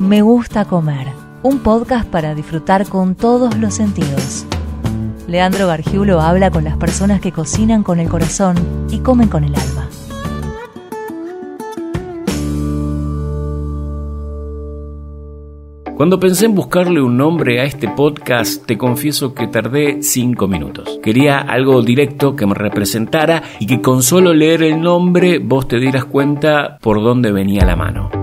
Me gusta comer, un podcast para disfrutar con todos los sentidos. Leandro Gargiulo habla con las personas que cocinan con el corazón y comen con el alma. Cuando pensé en buscarle un nombre a este podcast, te confieso que tardé cinco minutos. Quería algo directo que me representara y que con solo leer el nombre vos te dieras cuenta por dónde venía la mano.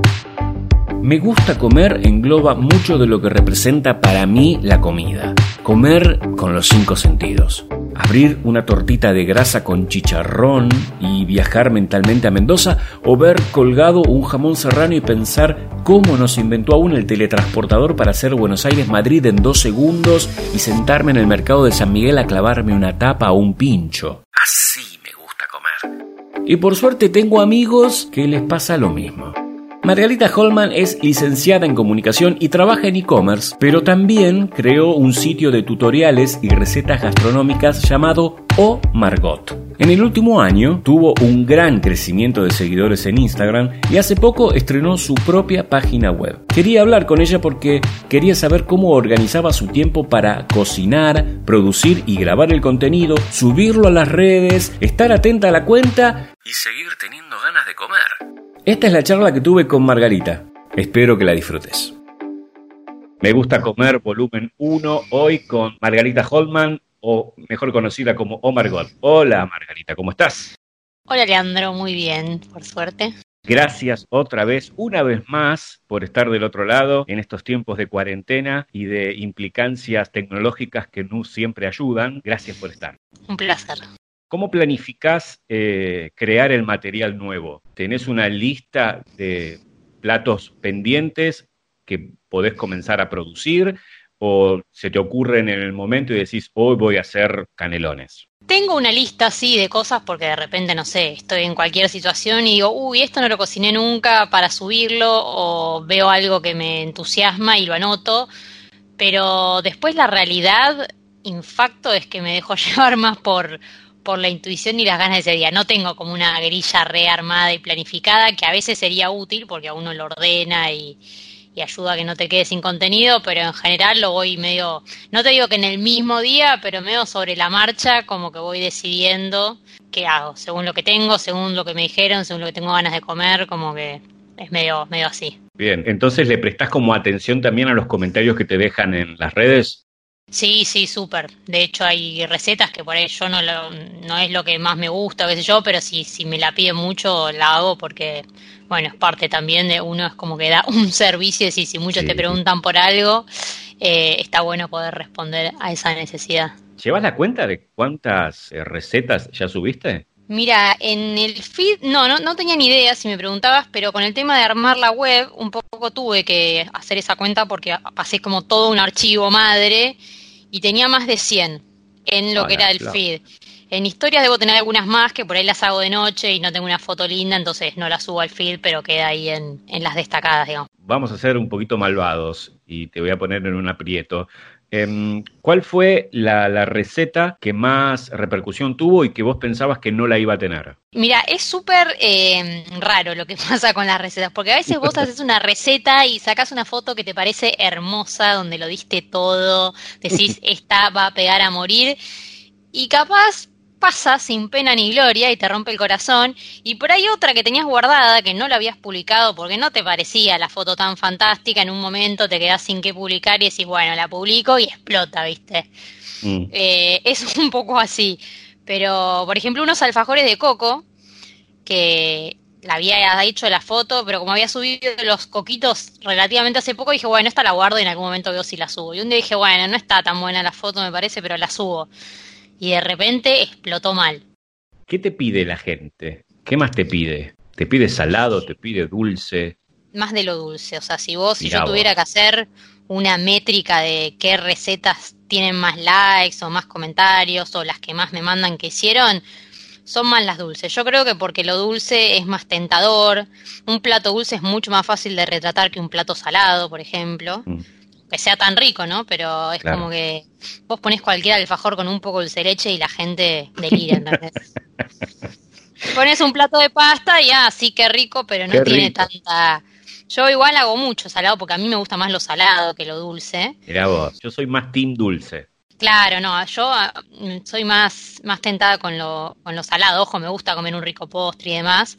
Me gusta comer engloba mucho de lo que representa para mí la comida. Comer con los cinco sentidos. Abrir una tortita de grasa con chicharrón y viajar mentalmente a Mendoza o ver colgado un jamón serrano y pensar cómo nos inventó aún el teletransportador para hacer Buenos Aires-Madrid en dos segundos y sentarme en el mercado de San Miguel a clavarme una tapa o un pincho. Así me gusta comer. Y por suerte tengo amigos que les pasa lo mismo. Margarita Holman es licenciada en comunicación y trabaja en e-commerce, pero también creó un sitio de tutoriales y recetas gastronómicas llamado O Margot. En el último año tuvo un gran crecimiento de seguidores en Instagram y hace poco estrenó su propia página web. Quería hablar con ella porque quería saber cómo organizaba su tiempo para cocinar, producir y grabar el contenido, subirlo a las redes, estar atenta a la cuenta y seguir teniendo ganas de comer. Esta es la charla que tuve con Margarita. Espero que la disfrutes. Me gusta comer volumen 1 hoy con Margarita Holman, o mejor conocida como Oh Margot. Hola Margarita, ¿cómo estás? Hola Leandro, muy bien, por suerte. Gracias otra vez, una vez más, por estar del otro lado en estos tiempos de cuarentena y de implicancias tecnológicas que no siempre ayudan. Gracias por estar. Un placer. ¿Cómo planificás eh, crear el material nuevo? ¿Tenés una lista de platos pendientes que podés comenzar a producir? ¿O se te ocurre en el momento y decís, hoy voy a hacer canelones? Tengo una lista así de cosas porque de repente, no sé, estoy en cualquier situación y digo, uy, esto no lo cociné nunca para subirlo o veo algo que me entusiasma y lo anoto, pero después la realidad, infacto, es que me dejo llevar más por, por la intuición y las ganas de ese día. No tengo como una grilla rearmada y planificada, que a veces sería útil porque a uno lo ordena y, ayuda a que no te quedes sin contenido, pero en general lo voy medio, no te digo que en el mismo día, pero medio sobre la marcha, como que voy decidiendo qué hago, según lo que tengo, según lo que me dijeron, según lo que tengo ganas de comer, como que es medio, medio así. Bien, entonces le prestás como atención también a los comentarios que te dejan en las redes. Sí, sí, súper. De hecho, hay recetas que por ahí yo no, lo, no es lo que más me gusta, qué sé yo, pero si, si me la piden mucho, la hago porque, bueno, es parte también de uno, es como que da un servicio y si muchos te preguntan por algo, eh, está bueno poder responder a esa necesidad. ¿Llevas la cuenta de cuántas eh, recetas ya subiste? Mira, en el feed, no, no, no tenía ni idea si me preguntabas, pero con el tema de armar la web, un poco tuve que hacer esa cuenta porque pasé como todo un archivo madre y tenía más de 100 en lo que era el feed. En historias debo tener algunas más que por ahí las hago de noche y no tengo una foto linda, entonces no las subo al feed, pero queda ahí en, en las destacadas, digamos. Vamos a ser un poquito malvados y te voy a poner en un aprieto. Em, ¿Cuál fue la, receta que más repercusión tuvo y que vos pensabas que no la iba a tener? Mira, es súper em, raro lo que pasa con las recetas, porque a veces vos haces una receta y sacas una foto que te parece hermosa, donde lo diste todo, decís, esta va a pegar a morir, y capaz pasa sin pena ni gloria y te rompe el corazón. Y por ahí otra que tenías guardada, que no la habías publicado porque no te parecía la foto tan fantástica, en un momento te quedas sin qué publicar y decís, bueno, la publico y explota, ¿viste? Mm. Eh, es un poco así. Pero, por ejemplo, unos alfajores de coco, que la había hecho la foto, pero como había subido los coquitos relativamente hace poco, dije, bueno, esta la guardo y en algún momento veo si la subo. Y un día dije, bueno, no está tan buena la foto, me parece, pero la subo y de repente explotó mal. ¿Qué te pide la gente? ¿Qué más te pide? ¿Te pide salado? ¿Te pide dulce? Más de lo dulce, o sea, si vos, si yo tuviera que hacer una métrica de qué recetas tienen más likes o más comentarios o las que más me mandan que hicieron, son más las dulces. Yo creo que porque lo dulce es más tentador, un plato dulce es mucho más fácil de retratar que un plato salado, por ejemplo. Mm que sea tan rico, ¿no? Pero es como que vos pones cualquier alfajor con un poco de dulce leche y la gente delira, ¿entendés? pones un plato de pasta y ah, sí, qué rico, pero no tiene tanta Yo igual hago mucho salado porque a mí me gusta más lo salado que lo dulce. Mira vos, yo soy más team dulce. Claro, no, yo ah, soy más, más tentada con lo, con lo salado. Ojo, me gusta comer un rico postre y demás,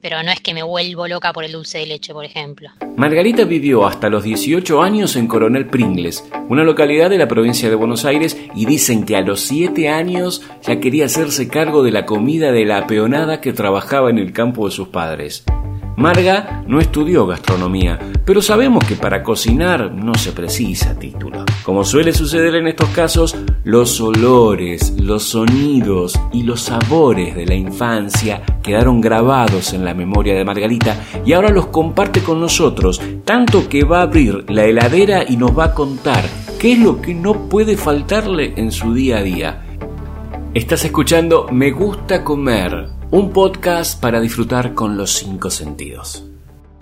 pero no es que me vuelvo loca por el dulce de leche, por ejemplo. Margarita vivió hasta los 18 años en Coronel Pringles, una localidad de la provincia de Buenos Aires, y dicen que a los 7 años ya quería hacerse cargo de la comida de la peonada que trabajaba en el campo de sus padres. Marga no estudió gastronomía, pero sabemos que para cocinar no se precisa título. Como suele suceder en estos casos, los olores, los sonidos y los sabores de la infancia quedaron grabados en la memoria de Margarita y ahora los comparte con nosotros, tanto que va a abrir la heladera y nos va a contar qué es lo que no puede faltarle en su día a día. Estás escuchando Me gusta comer, un podcast para disfrutar con los cinco sentidos.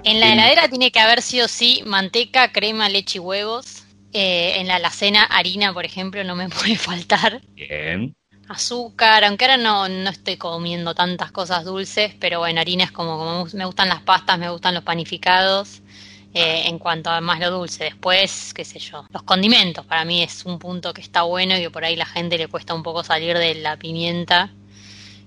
En la heladera tiene que haber sí o sí manteca, crema, leche y huevos. Eh, en la alacena, harina, por ejemplo, no me puede faltar. Bien. Azúcar, aunque ahora no, no estoy comiendo tantas cosas dulces, pero bueno, harina es como, como me gustan las pastas, me gustan los panificados. Eh, en cuanto a más lo dulce. Después, qué sé yo, los condimentos para mí es un punto que está bueno y que por ahí la gente le cuesta un poco salir de la pimienta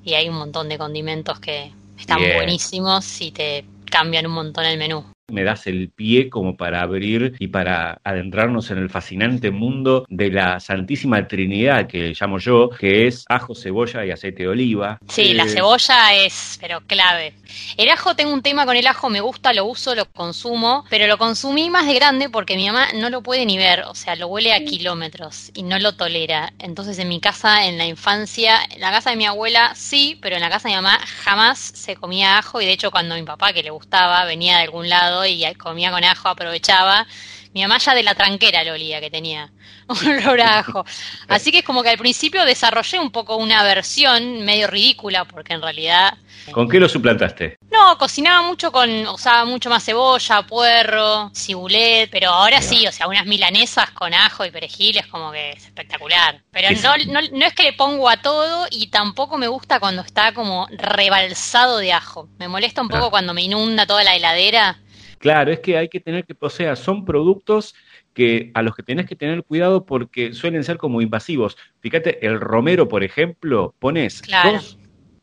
y hay un montón de condimentos que están buenísimos y te cambian un montón el menú me das el pie como para abrir y para adentrarnos en el fascinante mundo de la Santísima Trinidad que llamo yo, que es ajo, cebolla y aceite de oliva. Sí, la eh, cebolla es, pero clave. El ajo, tengo un tema con el ajo, me gusta, lo uso, lo consumo, pero lo consumí más de grande porque mi mamá no lo puede ni ver, o sea, lo huele a kilómetros y no lo tolera. Entonces en mi casa, en la infancia, en la casa de mi abuela sí, pero en la casa de mi mamá jamás se comía ajo y de hecho cuando mi papá, que le gustaba, venía de algún lado, y comía con ajo, aprovechaba. Mi mamá ya de la tranquera lo olía que tenía un olor a ajo. Así que es como que al principio desarrollé un poco una versión medio ridícula, porque en realidad... ¿Con qué lo suplantaste? No, cocinaba mucho con, usaba mucho más cebolla, puerro, cibulet, pero ahora sí, o sea, unas milanesas con ajo y perejil es como que es espectacular. Pero no, no, no es que le pongo a todo y tampoco me gusta cuando está como rebalsado de ajo. Me molesta un poco ah. cuando me inunda toda la heladera Claro, es que hay que tener que, o sea, son productos que a los que tenés que tener cuidado porque suelen ser como invasivos. Fíjate, el romero, por ejemplo, pones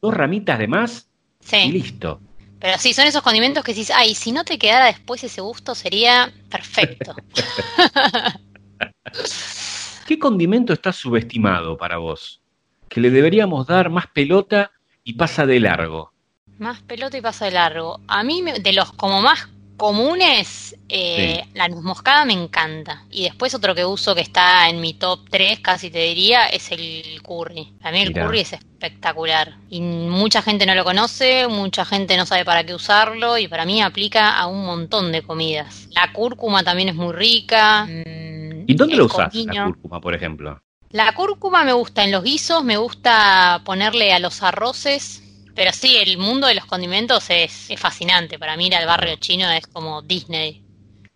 dos, ramitas de más y listo. Pero sí, son esos condimentos que dices, ay, si no te quedara después ese gusto sería perfecto. ¿Qué condimento está subestimado para vos? Que le deberíamos dar más pelota y pasa de largo. Más pelota y pasa de largo. A mí, de los como más comunes, eh, la nuez moscada me encanta. Y después otro que uso que está en mi top 3, casi te diría, es el curry. Para mí el curry es espectacular. Y mucha gente no lo conoce, mucha gente no sabe para qué usarlo y para mí aplica a un montón de comidas. La cúrcuma también es muy rica. ¿Y dónde lo usas, la cúrcuma, por ejemplo? La cúrcuma me gusta en los guisos, me gusta ponerle a los arroces pero sí, el mundo de los condimentos es, fascinante. Para mí ir al barrio chino es como Disney.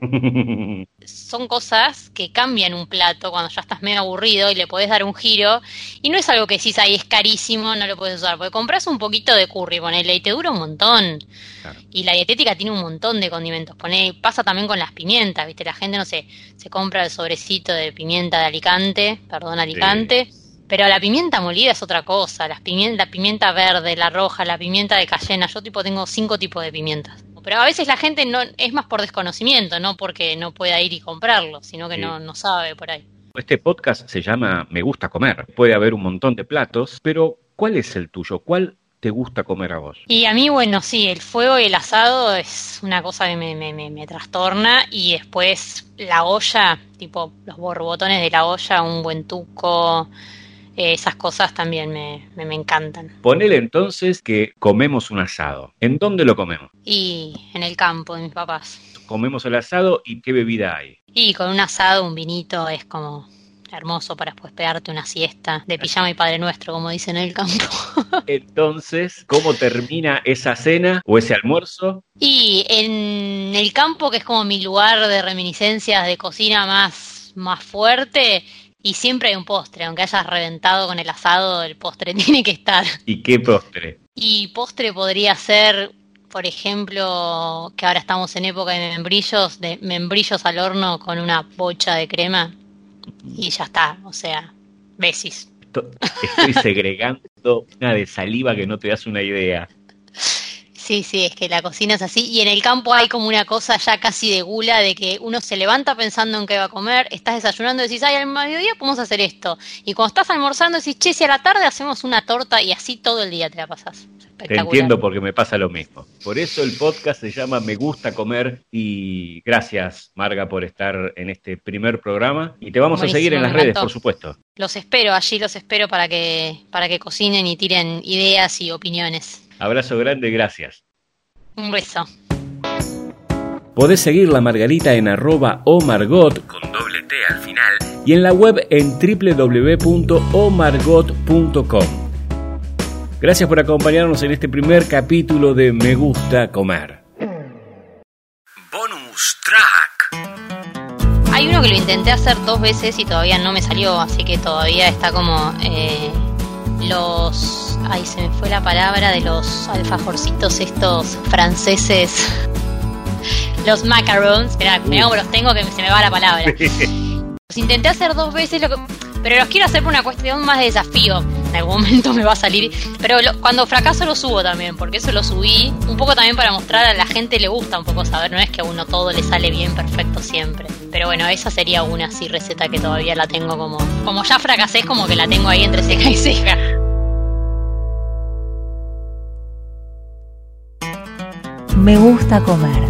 Son cosas que cambian un plato cuando ya estás medio aburrido y le podés dar un giro. Y no es algo que decís, ahí es carísimo, no lo puedes usar. Porque compras un poquito de curry, ponele, y te dura un montón. Y la dietética tiene un montón de condimentos. Poné, pasa también con las pimientas, ¿viste? La gente, no sé, se compra el sobrecito de pimienta de Alicante, perdón, Alicante. Pero la pimienta molida es otra cosa, la pimienta, la pimienta verde, la roja, la pimienta de cayena, yo tipo tengo cinco tipos de pimientas. Pero a veces la gente no es más por desconocimiento, no porque no pueda ir y comprarlo, sino que no, no sabe por ahí. Este podcast se llama Me gusta comer. Puede haber un montón de platos, pero ¿cuál es el tuyo? ¿Cuál te gusta comer a vos? Y a mí, bueno, sí, el fuego y el asado es una cosa que me, me, me, trastorna y después la olla, tipo los borbotones de la olla, un buen tuco, esas cosas también me, me, encantan. Ponele entonces que comemos un asado. ¿En dónde lo comemos? Y en el campo de mis papás. Comemos el asado y qué bebida hay. Y con un asado, un vinito es como hermoso para después pegarte una siesta de pijama y padre nuestro, como dicen en el campo. Entonces, ¿cómo termina esa cena o ese almuerzo? Y en el campo, que es como mi lugar de reminiscencias de cocina más, más fuerte, y siempre hay un postre, aunque hayas reventado con el asado, el postre tiene que estar. ¿Y qué postre? Y postre podría ser por ejemplo, que ahora estamos en época de membrillos, de membrillos al horno con una bocha de crema y ya está, o sea, besis. Estoy segregando una de saliva que no te das una idea. Sí, sí, es que la cocina es así. Y en el campo hay como una cosa ya casi de gula de que uno se levanta pensando en qué va a comer, estás desayunando y decís, ay, al mediodía podemos hacer esto. Y cuando estás almorzando decís, che, si a la tarde hacemos una torta y así todo el día te la pasás. Te entiendo porque me pasa lo mismo. Por eso el podcast se llama Me gusta comer y gracias Marga por estar en este primer programa y te vamos a seguir en las redes, por supuesto. Los espero, allí los espero para que para que cocinen y tiren ideas y opiniones. Abrazo grande, gracias. Un beso. Podés seguir la Margarita en arroba o Margot con doble T al final y en la web en www.omargot.com. Gracias por acompañarnos en este primer capítulo de Me Gusta Comer. Bonus track. Hay uno que lo intenté hacer dos veces y todavía no me salió, así que todavía está como eh, los... Ay, se me fue la palabra de los alfajorcitos estos franceses. los macarons. Espera, uh. los tengo que se me va la palabra. los intenté hacer dos veces, pero los quiero hacer por una cuestión más de desafío en algún momento me va a salir. Pero cuando fracaso lo subo también, porque eso lo subí un poco también para mostrar a la gente le gusta un poco saber, no es que a uno todo le sale bien perfecto siempre. Pero bueno, esa sería una así receta que todavía la tengo como, como ya fracasé, es como que la tengo ahí entre ceja y ceja. Me gusta comer.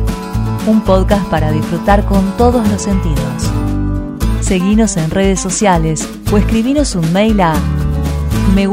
Un podcast para disfrutar con todos los sentidos. Seguinos en redes sociales o escribinos un mail a me